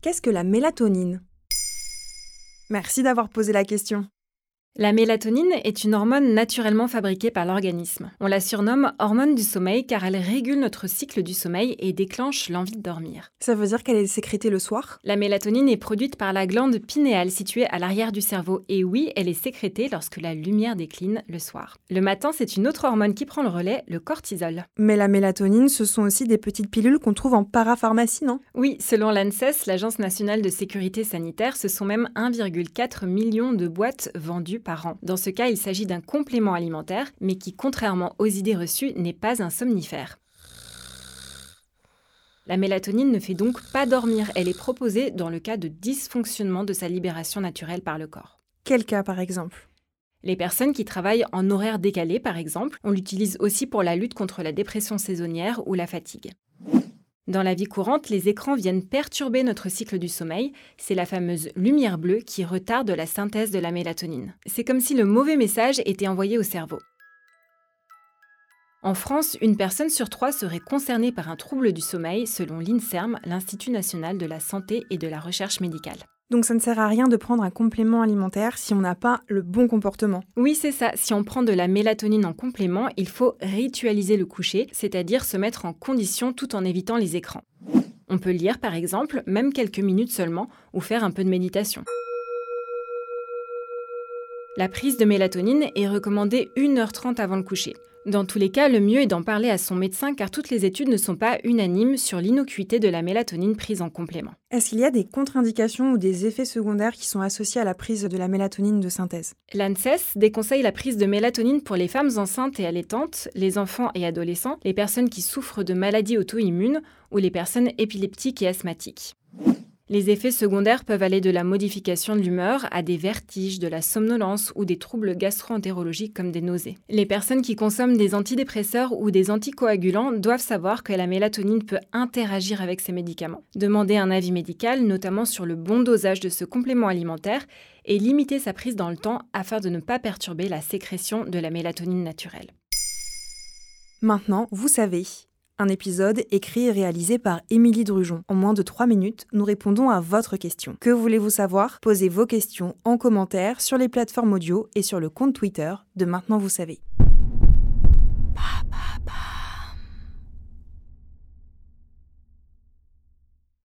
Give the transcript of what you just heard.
Qu'est-ce que la mélatonine? Merci d'avoir posé la question. La mélatonine est une hormone naturellement fabriquée par l'organisme. On la surnomme hormone du sommeil car elle régule notre cycle du sommeil et déclenche l'envie de dormir. Ça veut dire qu'elle est sécrétée le soir? La mélatonine est produite par la glande pinéale située à l'arrière du cerveau et oui, elle est sécrétée lorsque la lumière décline le soir. Le matin, c'est une autre hormone qui prend le relais, le cortisol. Mais la mélatonine, ce sont aussi des petites pilules qu'on trouve en parapharmacie, non? Oui, selon l'ANSES, l'Agence nationale de sécurité sanitaire, ce sont même 1,4 million de boîtes vendues par an. Dans ce cas, il s'agit d'un complément alimentaire, mais qui, contrairement aux idées reçues, n'est pas un somnifère. La mélatonine ne fait donc pas dormir, elle est proposée dans le cas de dysfonctionnement de sa libération naturelle par le corps. Quel cas par exemple? Les personnes qui travaillent en horaire décalé, par exemple, on l'utilise aussi pour la lutte contre la dépression saisonnière ou la fatigue. Dans la vie courante, les écrans viennent perturber notre cycle du sommeil. C'est la fameuse lumière bleue qui retarde la synthèse de la mélatonine. C'est comme si le mauvais message était envoyé au cerveau. En France, une personne sur trois serait concernée par un trouble du sommeil selon l'INSERM, l'Institut national de la santé et de la recherche médicale. Donc ça ne sert à rien de prendre un complément alimentaire si on n'a pas le bon comportement. Oui, c'est ça. Si on prend de la mélatonine en complément, il faut ritualiser le coucher, c'est-à-dire se mettre en condition tout en évitant les écrans. On peut lire par exemple, même quelques minutes seulement, ou faire un peu de méditation. La prise de mélatonine est recommandée 1h30 avant le coucher. Dans tous les cas, le mieux est d'en parler à son médecin car toutes les études ne sont pas unanimes sur l'innocuité de la mélatonine prise en complément. Est-ce qu'il y a des contre-indications ou des effets secondaires qui sont associés à la prise de la mélatonine de synthèse? L'ANSES déconseille la prise de mélatonine pour les femmes enceintes et allaitantes, les enfants et adolescents, les personnes qui souffrent de maladies auto-immunes ou les personnes épileptiques et asthmatiques. Les effets secondaires peuvent aller de la modification de l'humeur à des vertiges, de la somnolence ou des troubles gastro-entérologiques comme des nausées. Les personnes qui consomment des antidépresseurs ou des anticoagulants doivent savoir que la mélatonine peut interagir avec ces médicaments. Demander un avis médical, notamment sur le bon dosage de ce complément alimentaire, et limiter sa prise dans le temps afin de ne pas perturber la sécrétion de la mélatonine naturelle. Maintenant, vous savez. Un épisode écrit et réalisé par Émilie Drujon. En moins de 3 minutes, nous répondons à votre question. Que voulez-vous savoir? Posez vos questions en commentaire sur les plateformes audio et sur le compte Twitter de Maintenant vous savez.